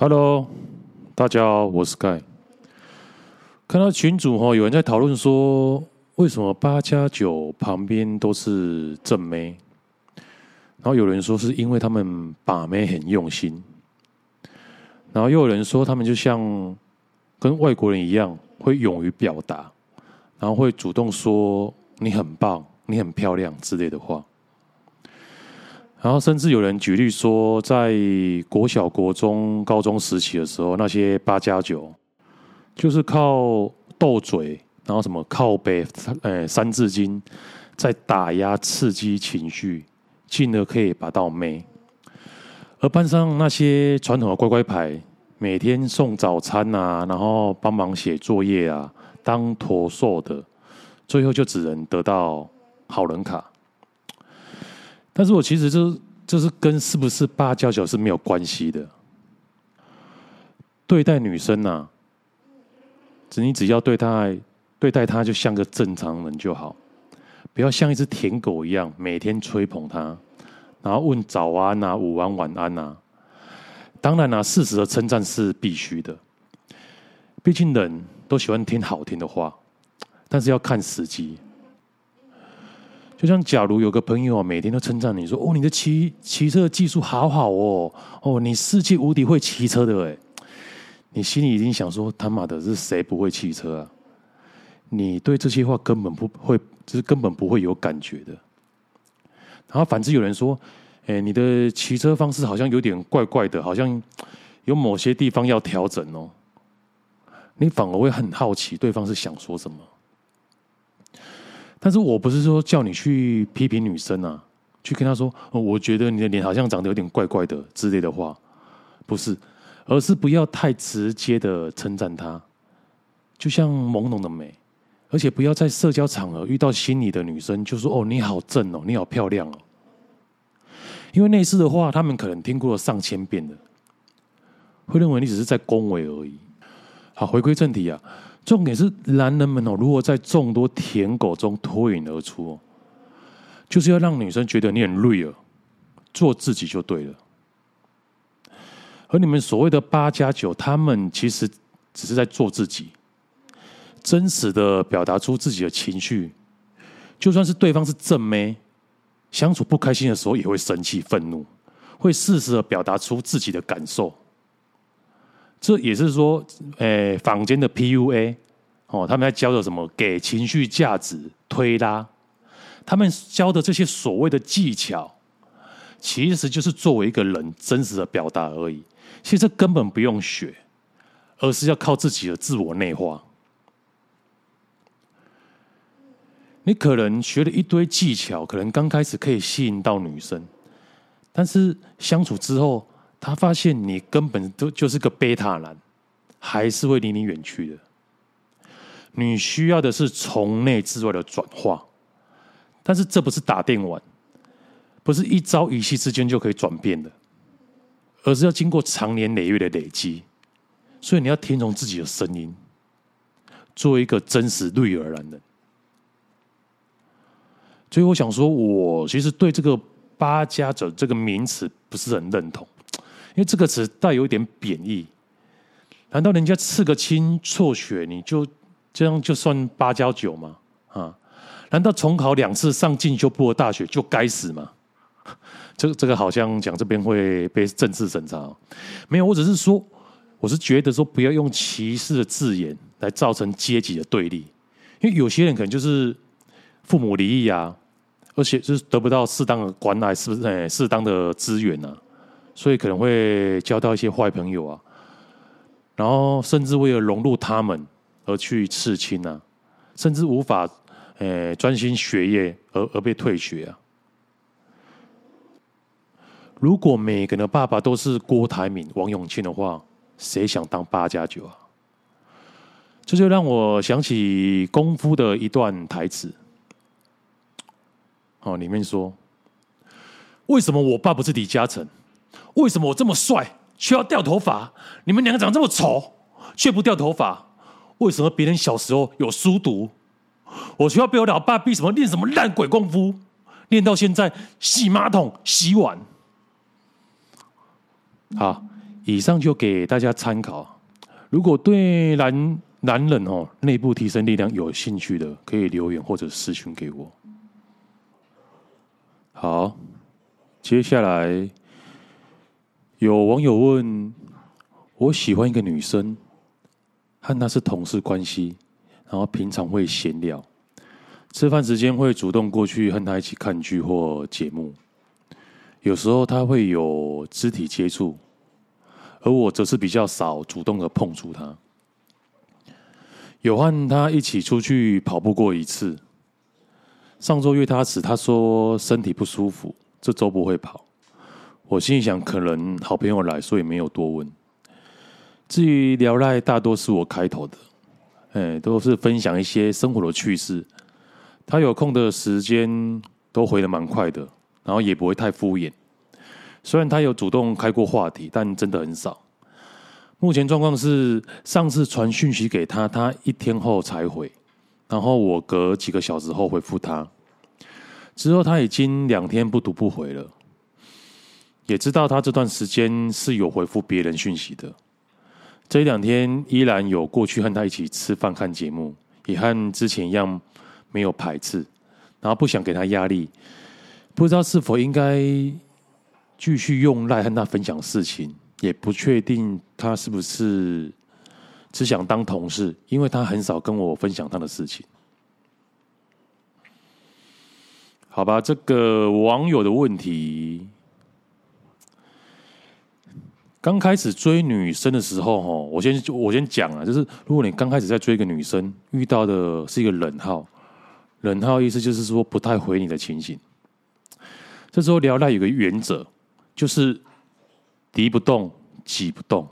Hello，大家好，我是 Sky。看到群主哈，有人在讨论说，为什么八加九旁边都是正妹？然后有人说是因为他们把妹很用心，然后又有人说他们就像跟外国人一样，会勇于表达，然后会主动说你很棒、你很漂亮之类的话。然后甚至有人举例说，在国小、国中、高中时期的时候，那些八加九就是靠斗嘴，然后什么靠背、呃三字经，在打压、刺激情绪，进而可以把到妹。而班上那些传统的乖乖牌，每天送早餐啊，然后帮忙写作业啊，当驼兽的，最后就只能得到好人卡。但是我其实这这是跟是不是八加九是没有关系的。对待女生呐、啊，只你只要对待对待她就像个正常人就好，不要像一只舔狗一样每天吹捧她，然后问早安啊、午安、晚安啊。当然啦、啊，适时的称赞是必须的，毕竟人都喜欢听好听的话，但是要看时机。就像假如有个朋友啊，每天都称赞你说：“哦，你的骑骑车技术好好哦，哦，你世界无敌会骑车的哎。”你心里已经想说：“他妈的，是谁不会骑车啊？”你对这些话根本不会，就是根本不会有感觉的。然后反之有人说：“哎，你的骑车方式好像有点怪怪的，好像有某些地方要调整哦。”你反而会很好奇对方是想说什么。但是我不是说叫你去批评女生啊，去跟她说，我觉得你的脸好像长得有点怪怪的之类的话，不是，而是不要太直接的称赞她，就像朦胧的美，而且不要在社交场合遇到心仪的女生就说，哦，你好正哦，你好漂亮哦，因为类似的话，他们可能听过了上千遍的，会认为你只是在恭维而已。好，回归正题啊。重点是男人们哦，如何在众多舔狗中脱颖而出哦，就是要让女生觉得你很 real，做自己就对了。而你们所谓的八加九，他们其实只是在做自己，真实的表达出自己的情绪。就算是对方是正妹，相处不开心的时候也会生气、愤怒，会适时的表达出自己的感受。这也是说，诶，坊间的 PUA 哦，他们在教的什么？给情绪价值推拉，他们教的这些所谓的技巧，其实就是作为一个人真实的表达而已。其实根本不用学，而是要靠自己的自我内化。你可能学了一堆技巧，可能刚开始可以吸引到女生，但是相处之后。他发现你根本都就是个贝塔男，还是会离你远去的。你需要的是从内至外的转化，但是这不是打电玩，不是一朝一夕之间就可以转变的，而是要经过长年累月的累积。所以你要听从自己的声音，做一个真实绿耳男人。所以我想说，我其实对这个“八加者”这个名词不是很认同。因为这个词带有一点贬义，难道人家刺个青辍学，你就这样就算八加九吗？啊？难道重考两次上进修部的大学就该死吗？这这个好像讲这边会被政治审查。没有，我只是说，我是觉得说不要用歧视的字眼来造成阶级的对立，因为有些人可能就是父母离异啊，而且就是得不到适当的关爱，是不是？哎，适当的资源、啊？所以可能会交到一些坏朋友啊，然后甚至为了融入他们而去刺青啊，甚至无法诶专心学业而而被退学啊。如果每个人的爸爸都是郭台铭、王永庆的话，谁想当八加九啊？这就让我想起功夫的一段台词，哦，里面说：为什么我爸不是李嘉诚？为什么我这么帅却要掉头发？你们两个长这么丑却不掉头发？为什么别人小时候有书读，我却要被我老爸逼什么练什么烂鬼功夫，练到现在洗马桶洗碗？好，以上就给大家参考。如果对男男人哦内部提升力量有兴趣的，可以留言或者私讯给我。好，接下来有网友问：我喜欢一个女生，和她是同事关系，然后平常会闲聊，吃饭时间会主动过去和她一起看剧或节目，有时候她会有肢体接触，而我则是比较少主动的碰触她。有和她一起出去跑步过一次。上周约他时，他说身体不舒服，这周不会跑。我心里想，可能好朋友来，所以没有多问。至于聊赖，大多是我开头的，哎，都是分享一些生活的趣事。他有空的时间都回的蛮快的，然后也不会太敷衍。虽然他有主动开过话题，但真的很少。目前状况是，上次传讯息给他，他一天后才回。然后我隔几个小时后回复他，之后他已经两天不读不回了，也知道他这段时间是有回复别人讯息的。这一两天依然有过去和他一起吃饭看节目，也和之前一样没有排斥，然后不想给他压力，不知道是否应该继续用赖和他分享事情，也不确定他是不是。只想当同事，因为他很少跟我分享他的事情。好吧，这个网友的问题，刚开始追女生的时候，哈，我先我先讲啊，就是如果你刚开始在追一个女生，遇到的是一个冷号，冷号意思就是说不太回你的情形，这时候聊赖有个原则，就是敌不动，己不动。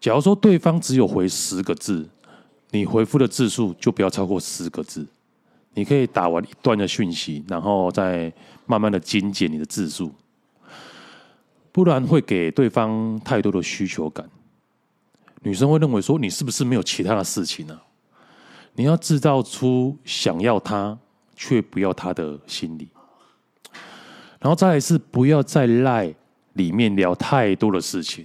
假如说对方只有回十个字，你回复的字数就不要超过十个字。你可以打完一段的讯息，然后再慢慢的精简你的字数，不然会给对方太多的需求感。女生会认为说，你是不是没有其他的事情呢？你要制造出想要他却不要他的心理，然后再来是不要在赖里面聊太多的事情。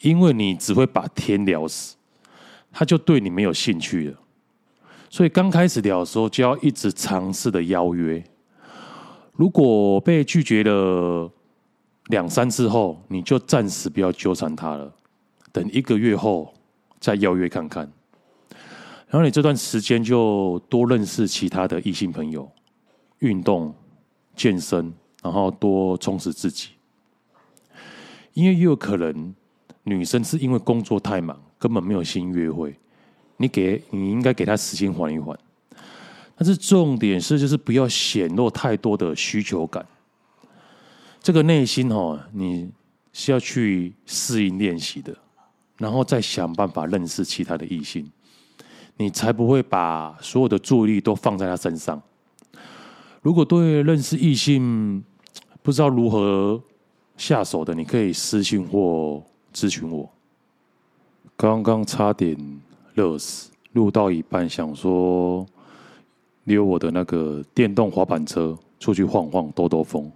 因为你只会把天聊死，他就对你没有兴趣了。所以刚开始聊的时候，就要一直尝试的邀约。如果被拒绝了两三次后，你就暂时不要纠缠他了，等一个月后再邀约看看。然后你这段时间就多认识其他的异性朋友，运动、健身，然后多充实自己。因为也有可能。女生是因为工作太忙，根本没有心约会。你给你应该给她时间缓一缓。但是重点是，就是不要显露太多的需求感。这个内心哦，你是要去适应练习的，然后再想办法认识其他的异性，你才不会把所有的注意力都放在他身上。如果对认识异性不知道如何下手的，你可以私信或。咨询我，刚刚差点热死，录到一半想说溜我的那个电动滑板车出去晃晃兜兜风，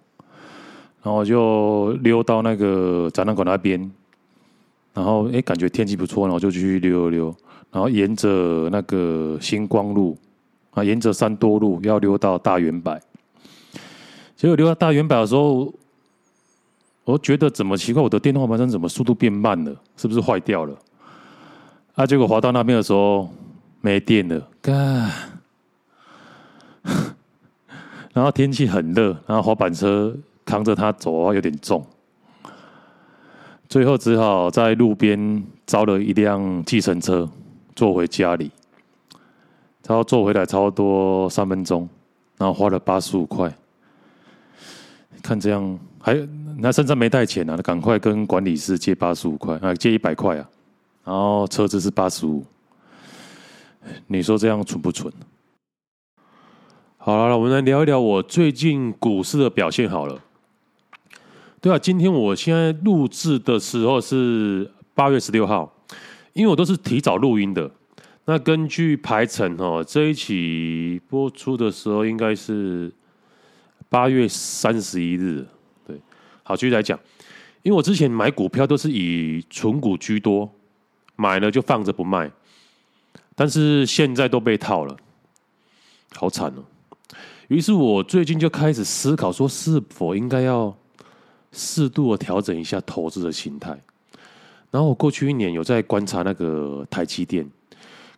然后就溜到那个展览馆那边，然后哎感觉天气不错，然后就继续溜溜，然后沿着那个星光路啊，沿着三多路要溜到大圆柏，结果溜到大圆柏的时候。我觉得怎么奇怪，我的电动滑板车怎么速度变慢了？是不是坏掉了？啊！结果滑到那边的时候没电了，干！然后天气很热，然后滑板车扛着它走啊有点重，最后只好在路边招了一辆计程车坐回家里，然后坐回来差不多三分钟，然后花了八十五块。看这样还。他身上没带钱啊，赶快跟管理师借八十五块啊，借一百块啊，然后车子是八十五，你说这样蠢不蠢？好了，我们来聊一聊我最近股市的表现好了。对啊，今天我现在录制的时候是八月十六号，因为我都是提早录音的。那根据排程哦，这一期播出的时候应该是八月三十一日。对好，继续来讲，因为我之前买股票都是以存股居多，买了就放着不卖，但是现在都被套了，好惨哦。于是我最近就开始思考，说是否应该要适度的调整一下投资的心态。然后我过去一年有在观察那个台积电，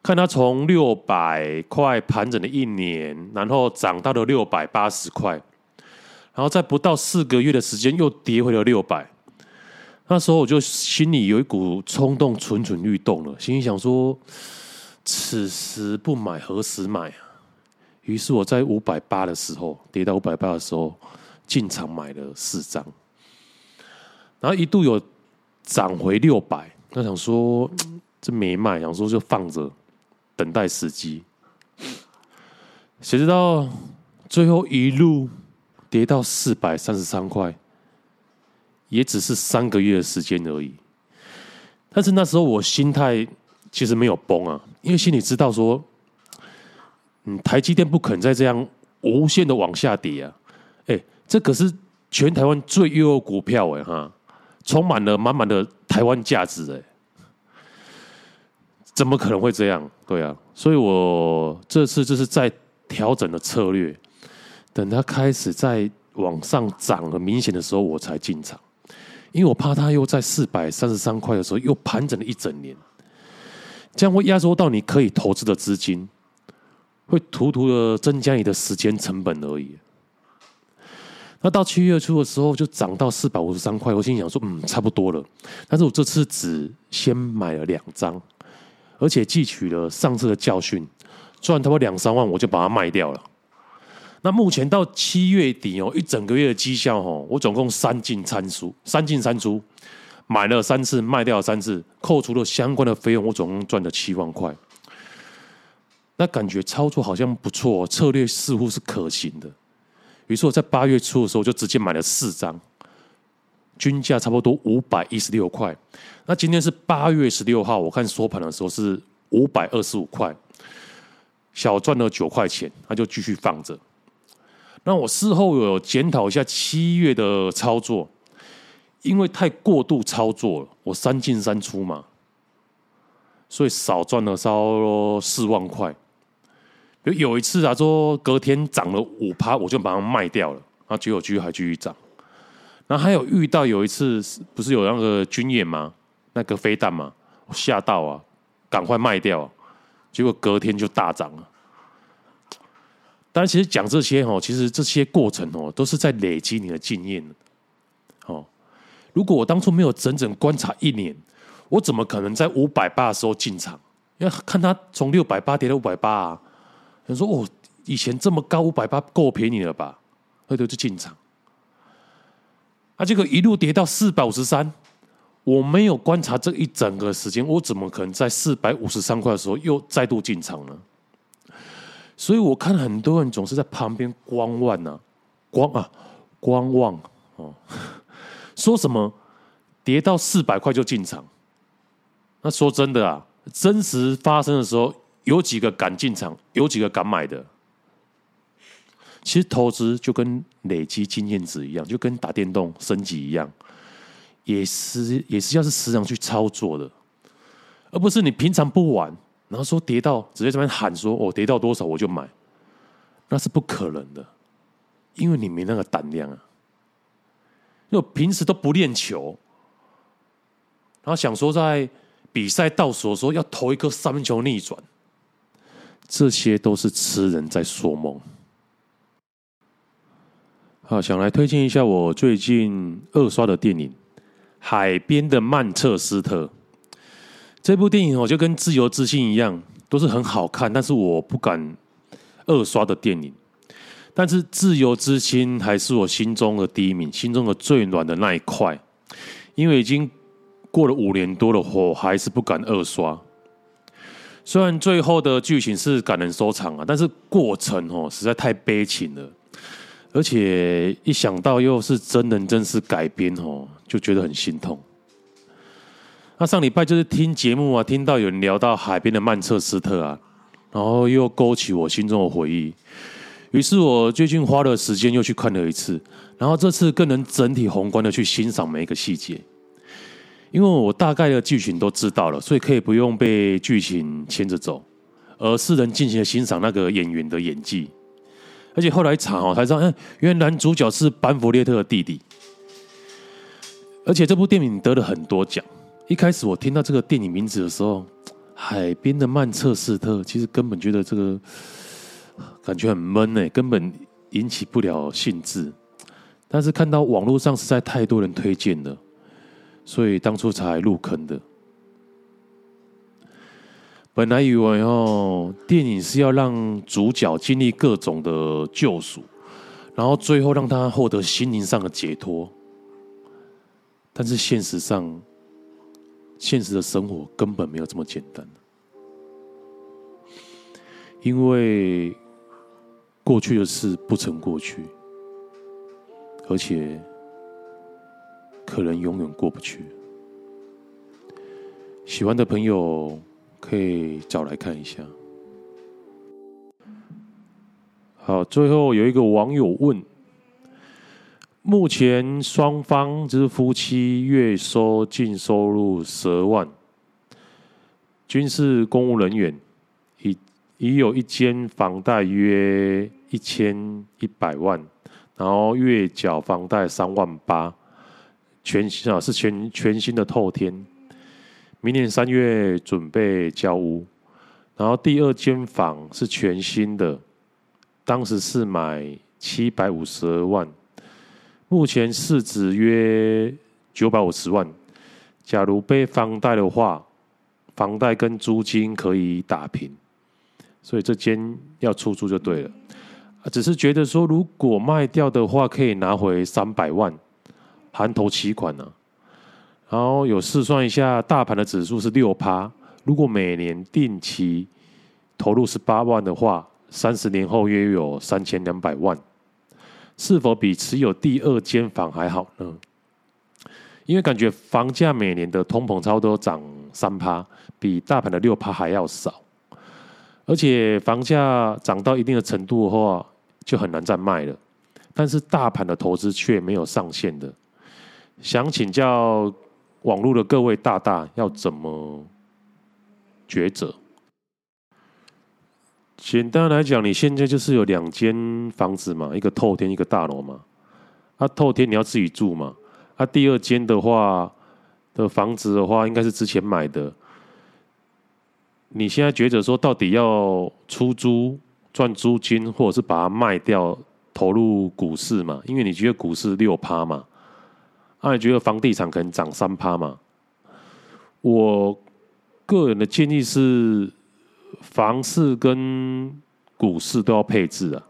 看它从六百块盘整了一年，然后涨到了六百八十块，然后在不到四个月的时间又跌回了六百。那时候我就心里有一股冲动蠢蠢欲动了，心里想说：此时不买何时买啊？于是我在五百八的时候，跌到五百八的时候进场买了四张，然后一度有涨回六百，那想说 这没卖，想说就放着等待时机。谁知道最后一路跌到四百三十三块，也只是三个月的时间而已。但是那时候我心态其实没有崩啊，因为心里知道说。嗯，台积电不肯再这样无限的往下跌啊！哎、欸，这可是全台湾最优的股票哎、哈，充满了满满的台湾价值哎、怎么可能会这样？对啊，所以我这次就是在调整的策略，等它开始在往上涨很明显的时候，我才进场，因为我怕它又在四百三十三块的时候又盘整了一整年，这样会压缩到你可以投资的资金。会图图的增加你的时间成本而已。那到七月初的时候就涨到四百五十三块，我心想说，嗯，差不多了。但是我这次只先买了两张，而且汲取了上次的教训，赚差不多两三万，我就把它卖掉了。那目前到七月底哦，一整个月的绩效哦，我总共三进三出，三进三出，买了三次，卖掉了三次，扣除了相关的费用，我总共赚了七万块。那感觉操作好像不错，策略似乎是可行的。于是我在八月初的时候就直接买了四张，均价差不多五百一十六块。那今天是八月十六号，我看收盘的时候是五百二十五块，小赚了九块钱，那就继续放着。那我事后有检讨一下七月的操作，因为太过度操作了，我三进三出嘛，所以少赚了差不多四万块。有有一次啊，说隔天涨了五趴，我就把它卖掉了，然后结果居还继续涨。然后还有遇到有一次，不是有那个军演吗？那个飞弹嘛，我吓到啊，赶快卖掉，结果隔天就大涨了。但其实讲这些哦，其实这些过程哦，都是在累积你的经验。哦，如果我当初没有整整观察一年，我怎么可能在五百八的时候进场？因为看它从六百八跌到五百八啊。他说：“哦，以前这么高五百八够便宜了吧？”回头就进场，啊，这个一路跌到四百五十三，我没有观察这一整个时间，我怎么可能在四百五十三块的时候又再度进场呢？所以我看很多人总是在旁边观望呢，观啊观望哦，说什么跌到四百块就进场？那说真的啊，真实发生的时候。有几个敢进场，有几个敢买的。其实投资就跟累积经验值一样，就跟打电动升级一样，也是也是要是时常去操作的，而不是你平常不玩，然后说跌到直接这边喊说哦，跌到多少我就买，那是不可能的，因为你没那个胆量啊。因为我平时都不练球，然后想说在比赛倒数的时候要投一个三分球逆转。这些都是痴人在说梦。好，想来推荐一下我最近二刷的电影《海边的曼彻斯特》。这部电影我就跟《自由之心》一样，都是很好看，但是我不敢二刷的电影。但是《自由之心》还是我心中的第一名，心中的最暖的那一块。因为已经过了五年多了，我还是不敢二刷。虽然最后的剧情是感人收场啊，但是过程哦实在太悲情了，而且一想到又是真人真事改编哦，就觉得很心痛。那上礼拜就是听节目啊，听到有人聊到海边的曼彻斯特啊，然后又勾起我心中的回忆，于是我最近花了时间又去看了一次，然后这次更能整体宏观的去欣赏每一个细节。因为我大概的剧情都知道了，所以可以不用被剧情牵着走，而是能尽情的欣赏那个演员的演技。而且后来查哦，才知道，嗯，原来男主角是班弗列特的弟弟。而且这部电影得了很多奖。一开始我听到这个电影名字的时候，《海边的曼彻斯特》，其实根本觉得这个感觉很闷呢，根本引起不了兴致。但是看到网络上实在太多人推荐了，所以当初才入坑的。本来以为哦，电影是要让主角经历各种的救赎，然后最后让他获得心灵上的解脱。但是现实上，现实的生活根本没有这么简单。因为过去的事不曾过去，而且可能永远过不去。喜欢的朋友。可以找来看一下。好，最后有一个网友问：目前双方之夫妻月收净收入十万，均是公务人员，已已有一间房贷约一千一百万，然后月缴房贷三万八，全新啊是全全新的透天。明年三月准备交屋，然后第二间房是全新的，当时是买七百五十万，目前市值约九百五十万。假如背房贷的话，房贷跟租金可以打平，所以这间要出租就对了。只是觉得说，如果卖掉的话，可以拿回三百万，含头期款呢、啊。然后有试算一下，大盘的指数是六趴。如果每年定期投入十八万的话，三十年后约有三千两百万，是否比持有第二间房还好呢？因为感觉房价每年的通膨差不多涨三趴，比大盘的六趴还要少。而且房价涨到一定的程度的话，就很难再卖了。但是大盘的投资却没有上限的。想请教。网络的各位大大要怎么抉择？简单来讲，你现在就是有两间房子嘛，一个透天，一个大楼嘛。啊，透天你要自己住嘛。啊，第二间的话的房子的话，应该是之前买的。你现在抉择说，到底要出租赚租金，或者是把它卖掉投入股市嘛？因为你觉得股市六趴嘛。那、啊、你觉得房地产可能涨三趴吗？我个人的建议是，房市跟股市都要配置啊。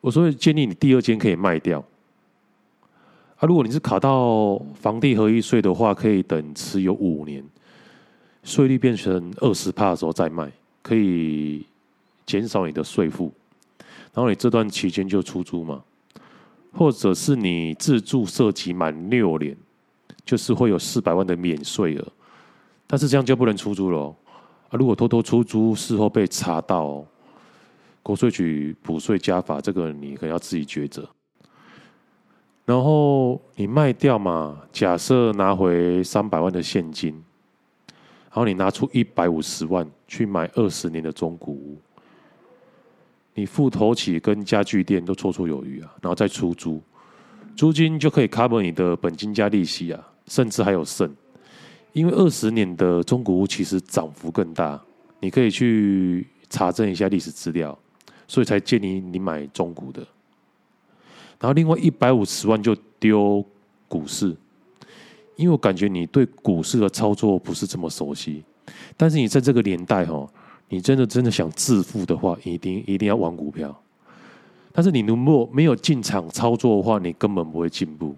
我所以建议你第二间可以卖掉。啊，如果你是卡到房地合一税的话，可以等持有五年，税率变成二十趴的时候再卖，可以减少你的税负。然后你这段期间就出租嘛。或者是你自住设籍满六年，就是会有四百万的免税额，但是这样就不能出租了。啊，如果偷偷出租，事后被查到哦，国税局补税加罚，这个你可能要自己抉择。然后你卖掉嘛，假设拿回三百万的现金，然后你拿出一百五十万去买二十年的中古屋。你付头起跟家具店都绰绰有余啊，然后再出租，租金就可以 cover 你的本金加利息啊，甚至还有剩。因为二十年的中古屋其实涨幅更大，你可以去查证一下历史资料，所以才建议你买中古的。然后另外一百五十万就丢股市，因为我感觉你对股市的操作不是这么熟悉，但是你在这个年代哈。你真的真的想致富的话，一定一定要玩股票。但是你如果没有进场操作的话，你根本不会进步。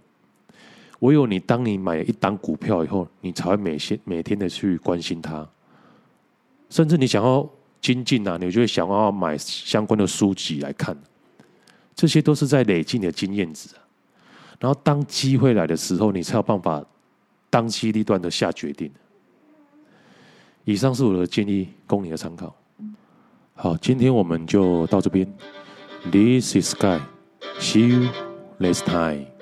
唯有你当你买一档股票以后，你才会每天每天的去关心它。甚至你想要精进啊，你就会想要买相关的书籍来看。这些都是在累积你的经验值。然后当机会来的时候，你才有办法当机立断的下决定。以上是我的建议，供你的参考。好，今天我们就到这边。This is Sky. See you next time.